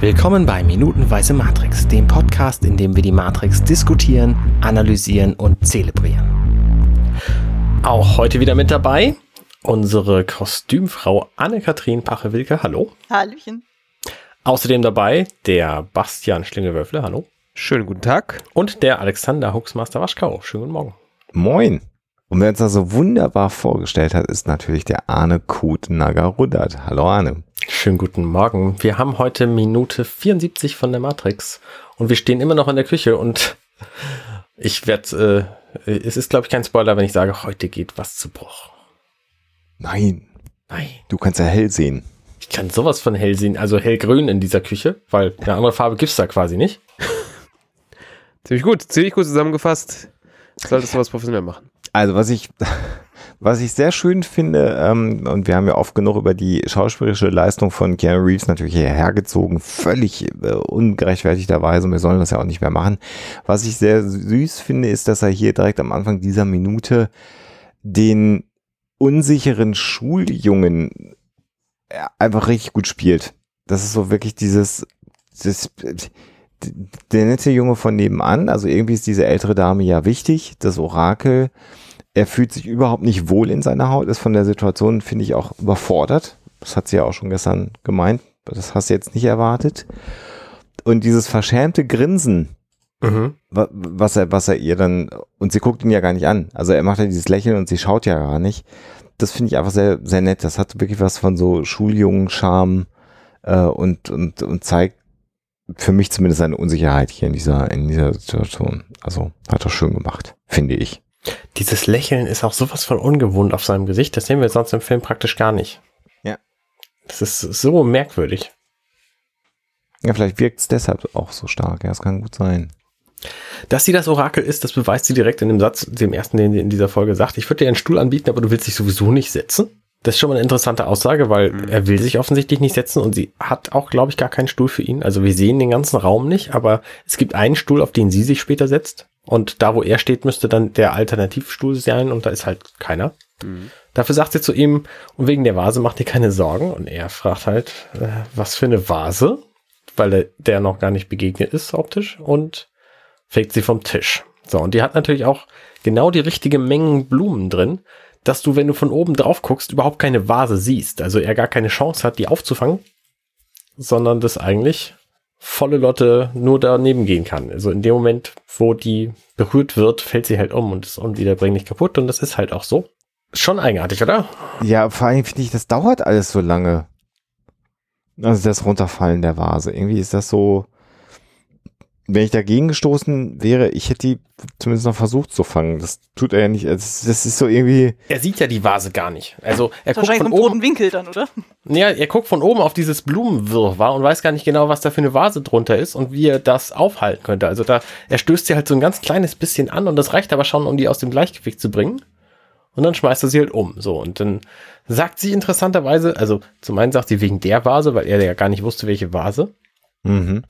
Willkommen bei Minutenweise Matrix, dem Podcast, in dem wir die Matrix diskutieren, analysieren und zelebrieren. Auch heute wieder mit dabei unsere Kostümfrau Anne-Kathrin Pache-Wilke. Hallo. Hallöchen. Außerdem dabei der Bastian Schlingelwürfle. Hallo. Schönen guten Tag. Und der Alexander Huxmaster Waschkau. Schönen guten Morgen. Moin. Und wer uns das so wunderbar vorgestellt hat, ist natürlich der Arne Kut Nagarudert. Hallo Arne. Schönen guten Morgen. Wir haben heute Minute 74 von der Matrix und wir stehen immer noch in der Küche und ich werde, äh, es ist glaube ich kein Spoiler, wenn ich sage, heute geht was zu Bruch. Nein. Nein. Du kannst ja hell sehen. Ich kann sowas von hell sehen, also hellgrün in dieser Küche, weil eine andere Farbe gibt's da quasi nicht. ziemlich gut, ziemlich gut zusammengefasst. Solltest du was professionell machen. Also was ich, was ich sehr schön finde, ähm, und wir haben ja oft genug über die schauspielerische Leistung von Keanu Reeves natürlich hergezogen, völlig äh, ungerechtfertigterweise, wir sollen das ja auch nicht mehr machen. Was ich sehr süß finde, ist, dass er hier direkt am Anfang dieser Minute den unsicheren Schuljungen äh, einfach richtig gut spielt. Das ist so wirklich dieses, das, der nette Junge von nebenan, also irgendwie ist diese ältere Dame ja wichtig, das Orakel. Er fühlt sich überhaupt nicht wohl in seiner Haut, ist von der Situation, finde ich, auch überfordert. Das hat sie ja auch schon gestern gemeint. Das hast du jetzt nicht erwartet. Und dieses verschämte Grinsen, mhm. was er, was er ihr dann, und sie guckt ihn ja gar nicht an. Also er macht ja dieses Lächeln und sie schaut ja gar nicht. Das finde ich einfach sehr, sehr nett. Das hat wirklich was von so Schuljungen-Charme äh, und, und, und zeigt für mich zumindest eine Unsicherheit hier in dieser, in dieser Situation. Also hat er schön gemacht, finde ich. Dieses Lächeln ist auch sowas von ungewohnt auf seinem Gesicht. Das sehen wir sonst im Film praktisch gar nicht. Ja. Das ist so merkwürdig. Ja, vielleicht wirkt es deshalb auch so stark. Ja, es kann gut sein. Dass sie das Orakel ist, das beweist sie direkt in dem Satz, dem ersten, den sie in dieser Folge sagt. Ich würde dir einen Stuhl anbieten, aber du willst dich sowieso nicht setzen. Das ist schon mal eine interessante Aussage, weil mhm. er will sich offensichtlich nicht setzen und sie hat auch, glaube ich, gar keinen Stuhl für ihn. Also wir sehen den ganzen Raum nicht, aber es gibt einen Stuhl, auf den sie sich später setzt. Und da, wo er steht, müsste dann der Alternativstuhl sein und da ist halt keiner. Mhm. Dafür sagt sie zu ihm, und wegen der Vase macht dir keine Sorgen. Und er fragt halt, äh, was für eine Vase, weil der, der noch gar nicht begegnet ist optisch und fegt sie vom Tisch. So, und die hat natürlich auch genau die richtige Mengen Blumen drin, dass du, wenn du von oben drauf guckst, überhaupt keine Vase siehst. Also er gar keine Chance hat, die aufzufangen, sondern das eigentlich volle Lotte nur daneben gehen kann. Also in dem Moment, wo die berührt wird, fällt sie halt um und ist unwiederbringlich kaputt und das ist halt auch so. Schon eigenartig, oder? Ja, vor allem finde ich, das dauert alles so lange. Also das Runterfallen der Vase. Irgendwie ist das so, wenn ich dagegen gestoßen wäre, ich hätte die zumindest noch versucht zu fangen. Das tut er ja nicht. Das, das ist so irgendwie. Er sieht ja die Vase gar nicht. Also er guckt von oben Winkel dann, oder? Ja, er guckt von oben auf dieses Blumenwirrwarr und weiß gar nicht genau, was da für eine Vase drunter ist und wie er das aufhalten könnte. Also da er stößt sie halt so ein ganz kleines bisschen an und das reicht aber schon, um die aus dem Gleichgewicht zu bringen. Und dann schmeißt er sie halt um. So und dann sagt sie interessanterweise, also zum einen sagt sie wegen der Vase, weil er ja gar nicht wusste, welche Vase. Mhm.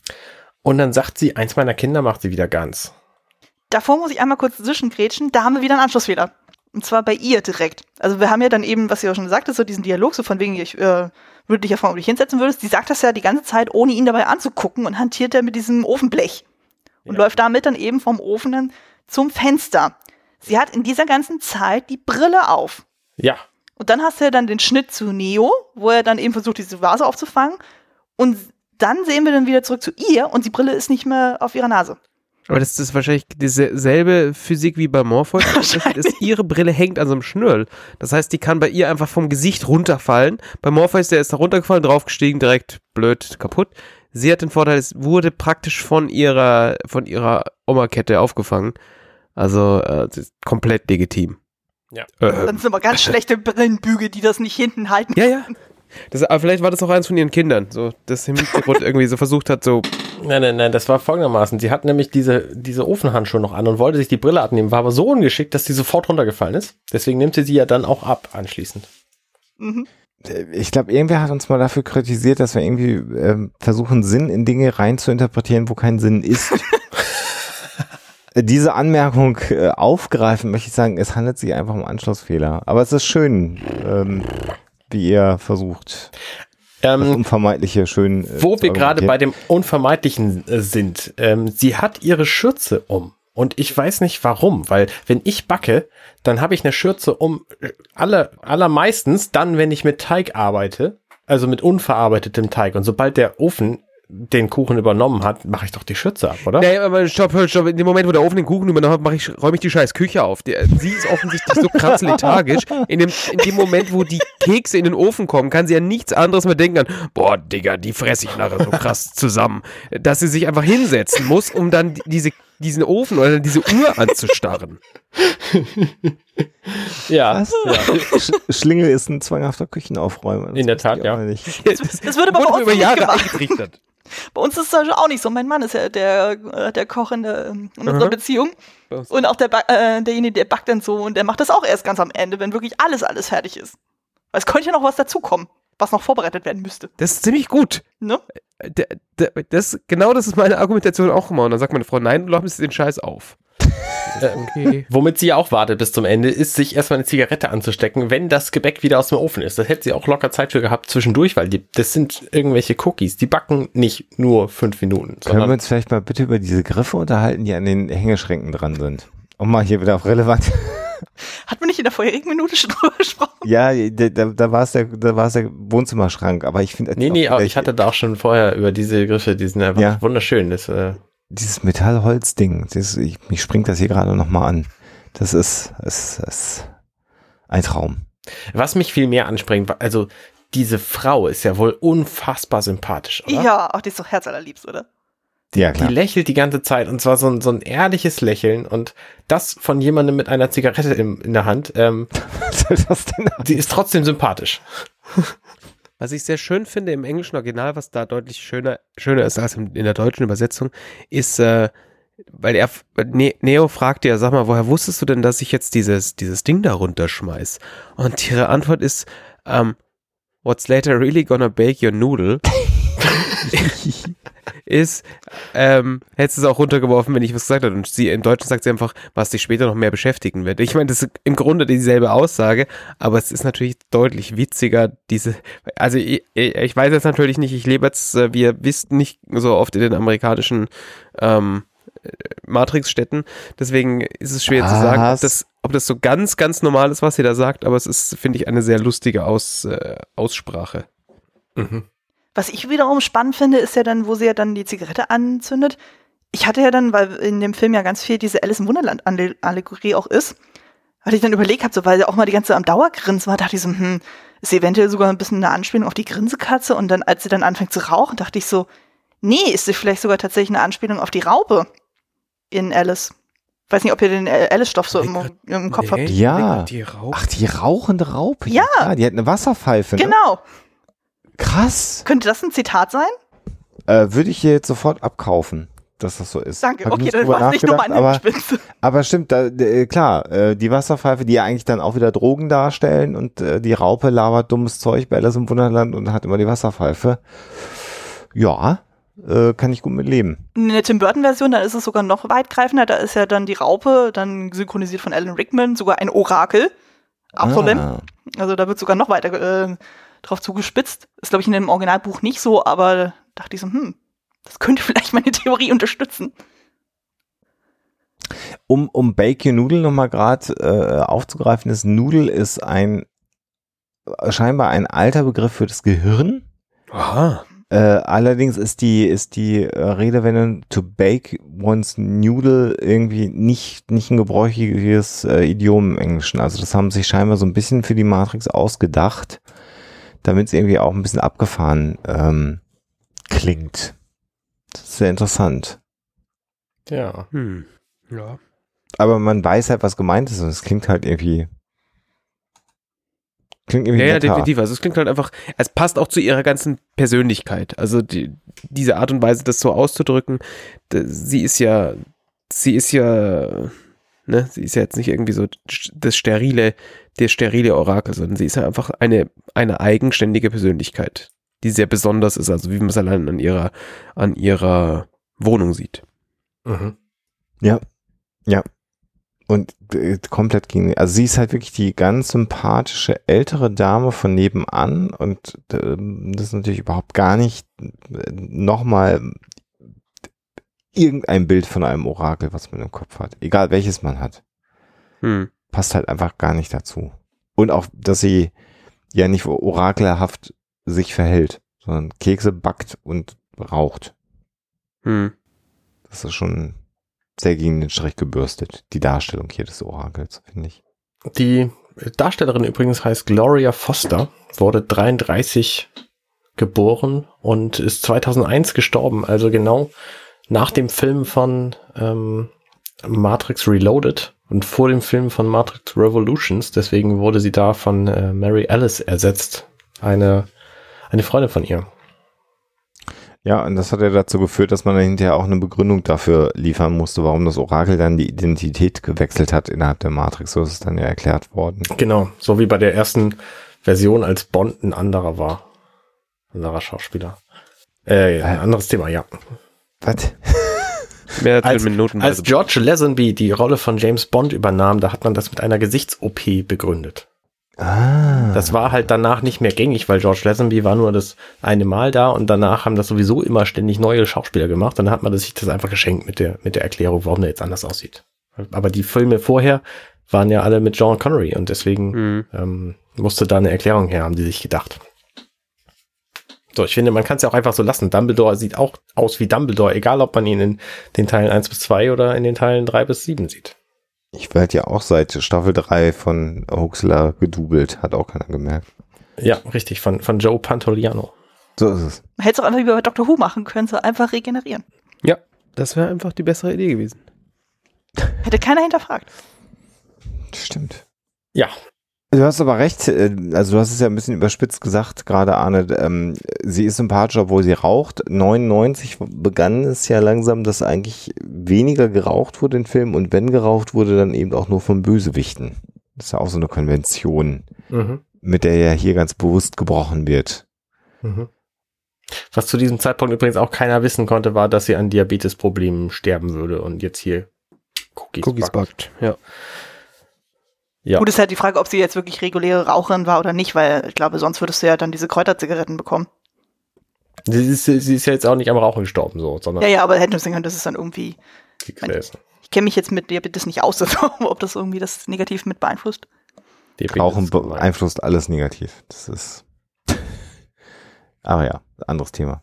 Und dann sagt sie, eins meiner Kinder macht sie wieder ganz. Davor muss ich einmal kurz zwischengrätschen, da haben wir wieder einen Anschlussfehler. Und zwar bei ihr direkt. Also wir haben ja dann eben, was sie auch schon gesagt hat, so diesen Dialog, so von wegen, ich äh, würde dich ja fragen, ob du dich hinsetzen würdest. Die sagt das ja die ganze Zeit, ohne ihn dabei anzugucken und hantiert er mit diesem Ofenblech. Und ja. läuft damit dann eben vom Ofen dann zum Fenster. Sie hat in dieser ganzen Zeit die Brille auf. Ja. Und dann hast du ja dann den Schnitt zu Neo, wo er dann eben versucht, diese Vase aufzufangen. Und dann sehen wir dann wieder zurück zu ihr und die Brille ist nicht mehr auf ihrer Nase. Aber das ist wahrscheinlich dieselbe Physik wie bei Morpheus. Ist, ihre Brille hängt an so einem Schnürl. Das heißt, die kann bei ihr einfach vom Gesicht runterfallen. Bei Morpheus, der ist da runtergefallen, draufgestiegen, direkt blöd kaputt. Sie hat den Vorteil, es wurde praktisch von ihrer, von ihrer Oma-Kette aufgefangen. Also äh, komplett legitim. Ja. Äh, Dann sind aber ganz schlechte Brillenbügel, die das nicht hinten halten. Ja, ja. Das, aber vielleicht war das auch eins von ihren Kindern, so das im Hintergrund irgendwie so versucht hat, so. Nein, nein, nein, das war folgendermaßen. Sie hat nämlich diese, diese Ofenhandschuhe noch an und wollte sich die Brille abnehmen, war aber so ungeschickt, dass sie sofort runtergefallen ist. Deswegen nimmt sie sie ja dann auch ab anschließend. Mhm. Ich glaube, irgendwer hat uns mal dafür kritisiert, dass wir irgendwie äh, versuchen, Sinn in Dinge rein zu interpretieren, wo kein Sinn ist. Diese Anmerkung äh, aufgreifen, möchte ich sagen, es handelt sich einfach um Anschlussfehler. Aber es ist schön. Ähm, wie ihr versucht. Das Ähm, unvermeidliche schön. äh, wo wir gerade bei dem Unvermeidlichen äh, sind. Ähm, sie hat ihre Schürze um. Und ich weiß nicht warum, weil wenn ich backe, dann habe ich eine Schürze um äh, alle, allermeistens dann, wenn ich mit Teig arbeite, also mit unverarbeitetem Teig. Und sobald der Ofen den Kuchen übernommen hat, mache ich doch die Schürze ab, oder? Nee, aber stopp, stopp. In dem Moment, wo der Ofen den Kuchen übernommen hat, ich, räume ich die scheiß Küche auf. Die, sie ist offensichtlich so krass lethargisch. In dem, in dem Moment, wo die Kekse in den Ofen kommen, kann sie ja nichts anderes mehr denken an, boah, Digga, die fresse ich nachher so krass zusammen. Dass sie sich einfach hinsetzen muss, um dann diese, diesen Ofen oder diese Uhr anzustarren. Ja, ja. Sch Schlingel ist ein zwanghafter Küchenaufräumer. Das In der Tat, ja. auch nicht. Das würde aber Wurde uns über nicht Jahre gemacht. eingetrichtert. Bei uns ist Beispiel auch nicht so. Mein Mann ist ja der, äh, der Koch in, der, in unserer Aha. Beziehung. Uns- Und auch der, äh, derjenige, der backt dann so und der macht das auch erst ganz am Ende, wenn wirklich alles, alles fertig ist. Weil es könnte ja noch was dazukommen, was noch vorbereitet werden müsste. Das ist ziemlich gut. Ne? D- Das, genau das ist meine Argumentation auch immer. Und dann sagt meine Frau, nein, du läufst den Scheiß auf. Okay. Womit sie ja auch wartet bis zum Ende, ist, sich erstmal eine Zigarette anzustecken, wenn das Gebäck wieder aus dem Ofen ist. Das hätte sie auch locker Zeit für gehabt zwischendurch, weil die, das sind irgendwelche Cookies. Die backen nicht nur fünf Minuten, Können wir uns vielleicht mal bitte über diese Griffe unterhalten, die an den Hängeschränken dran sind? Um mal hier wieder auf relevant. Hat man nicht in der vorherigen Minute schon drüber gesprochen? ja, da, da, war es der, da war es der Wohnzimmerschrank, aber ich finde. Nee, nee, aber ich hatte da auch schon vorher über diese Griffe, die sind einfach Ja. wunderschön. Das, äh, dieses Metallholz-Ding, das, ich, mich springt das hier gerade nochmal an. Das ist, ist, ist ein Traum. was mich viel mehr anspringt, also diese Frau ist ja wohl unfassbar sympathisch, oder? Ja, ach, die ist doch herzallerliebst, oder? Ja, Die klar. lächelt die ganze Zeit und zwar so ein, so ein ehrliches Lächeln und das von jemandem mit einer Zigarette in, in der Hand. Ähm, Was soll das denn? sie ist trotzdem sympathisch. Was ich sehr schön finde im englischen Original, was da deutlich schöner, schöner ist als in der deutschen Übersetzung, ist, äh, weil er, ne Neo fragt ja, sag mal, woher wusstest du denn, dass ich jetzt dieses, dieses Ding da runterschmeiß? Und ihre Antwort ist, ähm, what's later really gonna bake your noodle? ist, ähm, hättest du es auch runtergeworfen, wenn ich was gesagt hätte. Und sie im Deutschen sagt sie einfach, was dich später noch mehr beschäftigen wird. Ich meine, das ist im Grunde dieselbe Aussage, aber es ist natürlich deutlich witziger, diese, also ich, ich weiß jetzt natürlich nicht, ich lebe jetzt, äh, wie ihr wisst, nicht so oft in den amerikanischen ähm, äh, Matrix-Städten. Deswegen ist es schwer zu sagen, ob Was? das, ob das so ganz, ganz normal ist, was sie da sagt, aber es ist, finde ich, eine sehr lustige Aus, äh, Aussprache. Mhm. Was ich wiederum spannend finde, ist ja dann, wo sie ja dann die Zigarette anzündet. Ich hatte ja dann, weil in dem Film ja ganz viel diese Alice im Wunderland-Allegorie auch ist, hatte ich dann überlegt hab, so weil sie auch mal die ganze Zeit am Dauergrinsen war, dachte ich so, hm, ist sie eventuell sogar ein bisschen eine Anspielung auf die Grinsekatze und dann, als sie dann anfängt zu rauchen, dachte ich so, nee, ist sie vielleicht sogar tatsächlich eine Anspielung auf die Raupe in Alice. Weiß nicht, ob ihr den Alice-Stoff so im, im Kopf habt. Ja. Die. Ach, die rauchende Raupe. Ja. klar, die hat eine Wasserpfeife. Ne? Krass. Könnte das ein Zitat sein? Äh, Würde ich hier jetzt sofort abkaufen, dass das so ist. Danke. Hab okay, dann war es nicht nochmal nachgedacht, eine aber, aber stimmt, da, äh, klar, äh, die Wasserpfeife, die ja eigentlich dann auch wieder Drogen darstellen und äh, die Raupe labert dummes Zeug bei Alice im Wunderland und hat immer die Wasserpfeife. Ja, kann ich gut mit leben. In der Tim Burton-Version, da ist es sogar noch weitgreifender. Da ist ja dann die Raupe, dann synchronisiert von Alan Rickman, sogar ein Orakel. Absolut. Ah. Also da wird sogar noch weiter drauf zugespitzt. Ist, glaube ich, in dem Originalbuch nicht so, aber dachte ich so, hm, das könnte vielleicht meine Theorie unterstützen. Um, um Bake Noodle nochmal gerade äh, aufzugreifen, ist Noodle ist ein scheinbar ein alter Begriff für das Gehirn. Aha. Äh, allerdings ist die, ist die äh, Redewendung to bake one's noodle irgendwie nicht, nicht ein gebräuchliches äh, Idiom im Englischen. Also das haben sich scheinbar so ein bisschen für die Matrix ausgedacht, damit es irgendwie auch ein bisschen abgefahren ähm, klingt. Das ist sehr interessant. Ja. Hm. Ja. Aber man weiß halt, was gemeint ist und es klingt halt irgendwie. Klingt irgendwie Ja, ja, definitiv. Also es klingt halt einfach, es passt auch zu ihrer ganzen Persönlichkeit. Also die, diese Art und Weise, das so auszudrücken, sie ist ja, sie ist ja, ne, sie ist ja jetzt nicht irgendwie so das sterile, der sterile Orakel, sondern sie ist ja einfach eine, eine eigenständige Persönlichkeit, die sehr besonders ist, also wie man es allein an ihrer, an ihrer Wohnung sieht. Mhm. Und äh, komplett gegen, also sie ist halt wirklich die ganz sympathische ältere Dame von nebenan und äh, das ist natürlich überhaupt gar nicht äh, nochmal irgendein Bild von einem Orakel, was man im Kopf hat. Egal welches man hat. Hm. Passt halt einfach gar nicht dazu. Und auch, dass sie ja nicht orakelhaft sich verhält, sondern Kekse backt und raucht. Hm. Das ist schon sehr gegen den Strich gebürstet, die Darstellung hier des Orakels, finde ich. Die Darstellerin übrigens heißt Gloria Foster, wurde 33 geboren und ist 2001 gestorben, also genau nach dem Film von ähm, Matrix Reloaded und vor dem Film von Matrix Revolutions. Deswegen wurde sie da von äh, Mary Alice ersetzt, eine, eine Freundin von ihr. Ja, und das hat ja dazu geführt, dass man dann hinterher auch eine Begründung dafür liefern musste, warum das Orakel dann die Identität gewechselt hat innerhalb der Matrix. So ist es dann ja erklärt worden. Genau, so wie bei der ersten Version, als Bond ein anderer war. Ein anderer Schauspieler. Äh, ein anderes Thema, ja. Was? Mehr als, Als, Minuten. als George Lazenby die Rolle von James Bond übernahm, da hat man das mit einer Gesichts-OP begründet. Ah. Das war halt danach nicht mehr gängig, weil George Lazenby war nur das eine Mal da und danach haben das sowieso immer ständig neue Schauspieler gemacht. Dann hat man sich das einfach geschenkt mit der, mit der Erklärung, warum der jetzt anders aussieht. Aber die Filme vorher waren ja alle mit John Connery und deswegen Mhm. ähm, musste da eine Erklärung her, haben die sich gedacht. So, ich finde, man kann es ja auch einfach so lassen. Dumbledore sieht auch aus wie Dumbledore, egal ob man ihn in den Teilen 1 bis 2 oder in den Teilen 3 bis 7 sieht. Ich werde ja auch seit Staffel 3 von Huxler gedubelt, hat auch keiner gemerkt. Ja, richtig, von, von Joe Pantoliano. So ist es. Man hätte es auch einfach wie bei Dr. Who machen können, so einfach regenerieren. Ja, das wäre einfach die bessere Idee gewesen. Hätte keiner hinterfragt. Stimmt. Ja, Du hast aber recht, äh, also du hast es ja ein bisschen überspitzt gesagt, gerade Arne, ähm, sie ist sympathisch, obwohl sie raucht. 99 begann es ja langsam, dass eigentlich weniger geraucht wurde in Filmen und wenn geraucht wurde, dann eben auch nur von Bösewichten. Das ist ja auch so eine Konvention, Mhm. mit der ja hier ganz bewusst gebrochen wird. Mhm. Was zu diesem Zeitpunkt übrigens auch keiner wissen konnte, war, dass sie an Diabetesproblemen sterben würde und jetzt hier Cookies, Cookies backt. backt. Ja. Ja. Gut ist halt die Frage, ob sie jetzt wirklich reguläre Raucherin war oder nicht, weil ich glaube, sonst würdest du ja dann diese Kräuterzigaretten bekommen. Sie ist, sie ist ja jetzt auch nicht am Rauchen gestorben, so, sondern Ja, ja, aber hätte man sehen können, das ist dann irgendwie. Gefäße. Ich kenne mich jetzt mit Diabetes nicht aus, also, ob das irgendwie das negativ mit beeinflusst. Diabetes Rauchen beeinflusst alles negativ. Das ist. Aber ja, anderes Thema.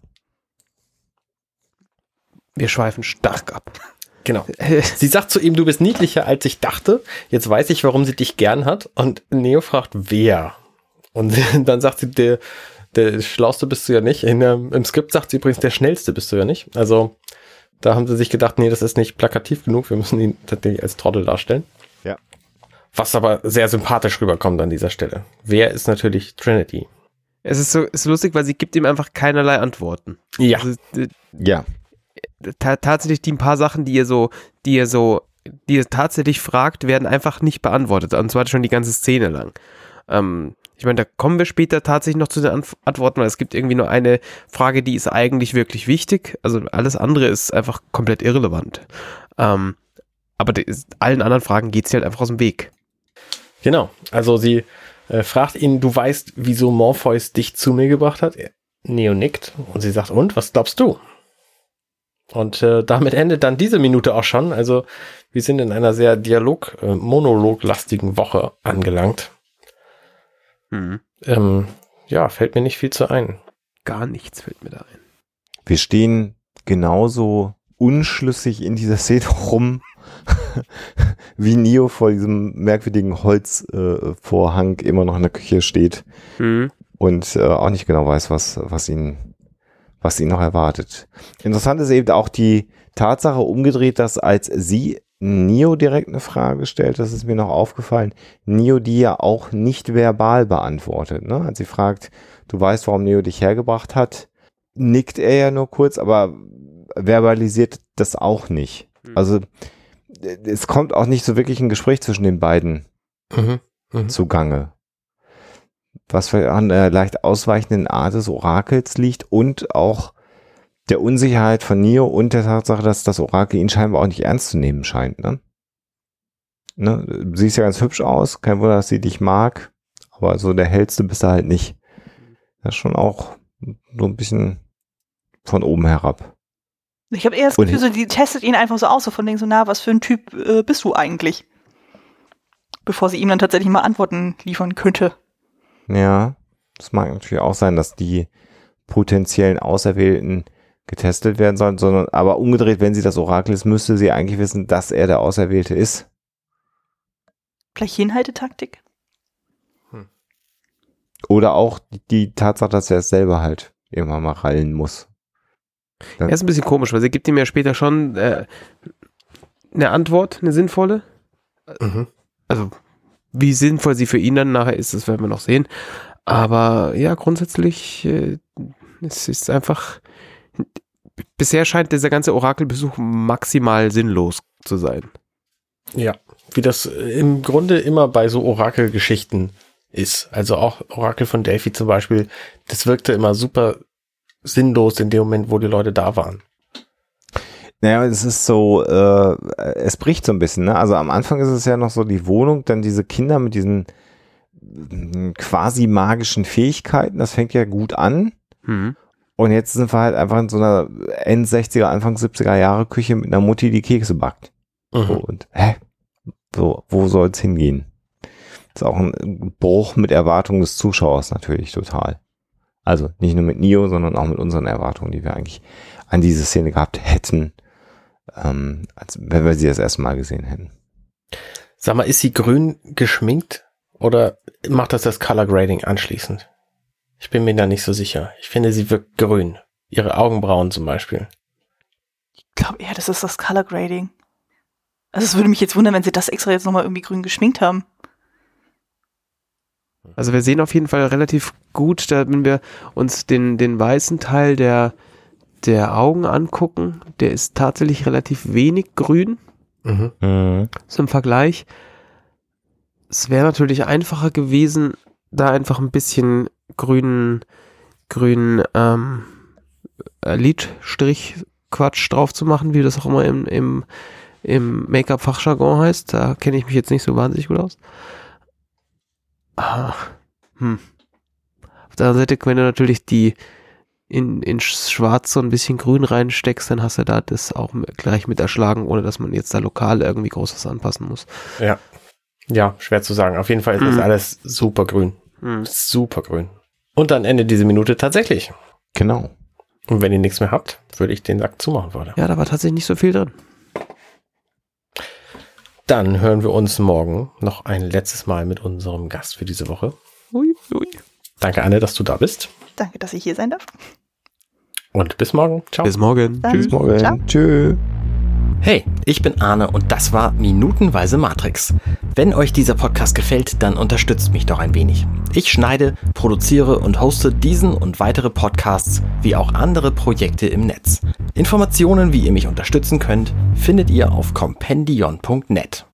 Wir schweifen stark ab. Genau. Sie sagt zu ihm, du bist niedlicher, als ich dachte. Jetzt weiß ich, warum sie dich gern hat. Und Neo fragt, wer? Und dann sagt sie, der, der Schlauste bist du ja nicht. In, Im Skript sagt sie übrigens, der Schnellste bist du ja nicht. Also da haben sie sich gedacht, nee, das ist nicht plakativ genug. Wir müssen ihn tatsächlich als Trottel darstellen. Ja. Was aber sehr sympathisch rüberkommt an dieser Stelle. Wer ist natürlich Trinity? Es ist so ist lustig, weil sie gibt ihm einfach keinerlei Antworten. Ja. Also, Ja. Ta tatsächlich die ein paar Sachen, die ihr so, die ihr so, die ihr tatsächlich fragt, werden einfach nicht beantwortet. Und zwar schon die ganze Szene lang. Ähm, ich meine, da kommen wir später tatsächlich noch zu den Antworten, weil es gibt irgendwie nur eine Frage, die ist eigentlich wirklich wichtig. Also alles andere ist einfach komplett irrelevant. Ähm, aber allen anderen Fragen geht sie halt einfach aus dem Weg. Genau. Also sie äh, fragt ihn, du weißt, wieso Morpheus dich zu mir gebracht hat? Neo nickt und sie sagt, und, was glaubst du? Und äh, damit endet dann diese Minute auch schon. Also wir sind in einer sehr Dialog-, äh, Monolog-lastigen Woche angelangt. Ähm, ja, fällt mir nicht viel zu ein. Gar nichts fällt mir da ein. Wir stehen genauso unschlüssig in dieser Szene rum, wie Neo vor diesem merkwürdigen Holzvorhang äh, immer noch in der Küche steht Mhm. und äh, auch nicht genau weiß, was, was ihn, was ihn noch erwartet. Interessant ist eben auch die Tatsache umgedreht, dass als sie Neo direkt eine Frage stellt, das ist mir noch aufgefallen, Neo die ja auch nicht verbal beantwortet. Ne? Als sie fragt, du weißt, warum Neo dich hergebracht hat, nickt er ja nur kurz, aber verbalisiert das auch nicht. Also äh, es kommt auch nicht so wirklich ein Gespräch zwischen den beiden Mhm. Mhm. zugange. Was für an der leicht ausweichenden Art des Orakels liegt und auch der Unsicherheit von Neo und der Tatsache, dass das Orakel ihn scheinbar auch nicht ernst zu nehmen scheint. Ne? Ne? Du siehst ja ganz hübsch aus, kein Wunder, dass sie dich mag, aber so der hellste bist du halt nicht. Das ist schon auch so ein bisschen von oben herab. Ich habe eher das Gefühl, so, die testet ihn einfach so aus, so von denen so, na, was für ein Typ äh, bist du eigentlich? Bevor sie ihm dann tatsächlich mal Antworten liefern könnte. Ja, das mag natürlich auch sein, dass die potenziellen Auserwählten getestet werden sollen, sondern aber umgedreht, wenn sie das Orakel ist, müsste sie eigentlich wissen, dass er der Auserwählte ist. Vielleicht Hinhaltetaktik? Oder auch die, die Tatsache, dass er es selber halt irgendwann mal rallen muss. Er ist ein bisschen komisch, weil sie gibt ihm ja später schon äh, eine Antwort, eine sinnvolle. Mhm. Also, wie sinnvoll sie für ihn dann nachher ist, das werden wir noch sehen. Aber ja, grundsätzlich, äh, es ist einfach. Bisher scheint dieser ganze Orakelbesuch maximal sinnlos zu sein. Ja, wie das äh, im Grunde immer bei so Orakelgeschichten ist. Also auch Orakel von Delphi zum Beispiel, das wirkte immer super sinnlos in dem Moment, wo die Leute da waren. Naja, es ist so, äh, es bricht so ein bisschen, ne? Also am Anfang ist es ja noch so die Wohnung, dann diese Kinder mit diesen mm, quasi magischen Fähigkeiten, das fängt ja gut an. Hm. Und jetzt sind wir halt einfach in so einer End 60er, Anfang 70er Jahre Küche mit einer Mutti, die Kekse backt. So, Mhm. und hä? So, wo soll's hingehen? ist auch ein Bruch mit Erwartungen des Zuschauers natürlich total. Also nicht nur mit Nio, sondern auch mit unseren Erwartungen, die wir eigentlich an diese Szene gehabt hätten, ähm, als wenn wir sie das erste Mal gesehen hätten. Sag mal, ist sie grün geschminkt oder macht das das Color Grading anschließend? Ich bin mir da nicht so sicher. Ich finde, sie wirkt grün. Ihre Augenbrauen zum Beispiel. Ich glaube eher, das ist das Color Grading. Also es würde mich jetzt wundern, wenn sie das extra jetzt nochmal irgendwie grün geschminkt haben. Also wir sehen auf jeden Fall relativ gut, da wenn wir uns den, den weißen Teil der, der Augen angucken, der ist tatsächlich relativ wenig grün. Mhm. Mhm. So im Vergleich. Es wäre natürlich einfacher gewesen, da einfach ein bisschen grünen, grünen ähm, äh, Lidstrich-Quatsch drauf zu machen, wie das auch immer im, im, im Make-up-Fachjargon heißt. Da kenne ich mich jetzt nicht so wahnsinnig gut aus. Ah, hm. Auf der anderen Seite, wenn du natürlich die in, in Schwarz so ein bisschen Grün reinsteckst, dann hast du da das auch gleich mit erschlagen, ohne dass man jetzt da lokal irgendwie groß was anpassen muss. Ja. Ja, schwer zu sagen. Auf jeden Fall ist das Mhm. alles super grün. Hm. Super grün. Und dann endet diese Minute tatsächlich. Genau. Und wenn ihr nichts mehr habt, würde ich den Sack zumachen wollen. Ja, da war tatsächlich nicht so viel drin. Dann hören wir uns morgen noch ein letztes Mal mit unserem Gast für diese Woche. Ui, ui. Danke, Anne, dass du da bist. Danke, dass ich hier sein darf. Und bis morgen. Ciao. Bis morgen. Dann, Bis morgen. Ciao. Tschö. Hey, ich bin Arne und das war Minutenweise Matrix. Wenn euch dieser Podcast gefällt, dann unterstützt mich doch ein wenig. Ich schneide, produziere und hoste diesen und weitere Podcasts wie auch andere Projekte im Netz. Informationen, wie ihr mich unterstützen könnt, findet ihr auf compendion.net.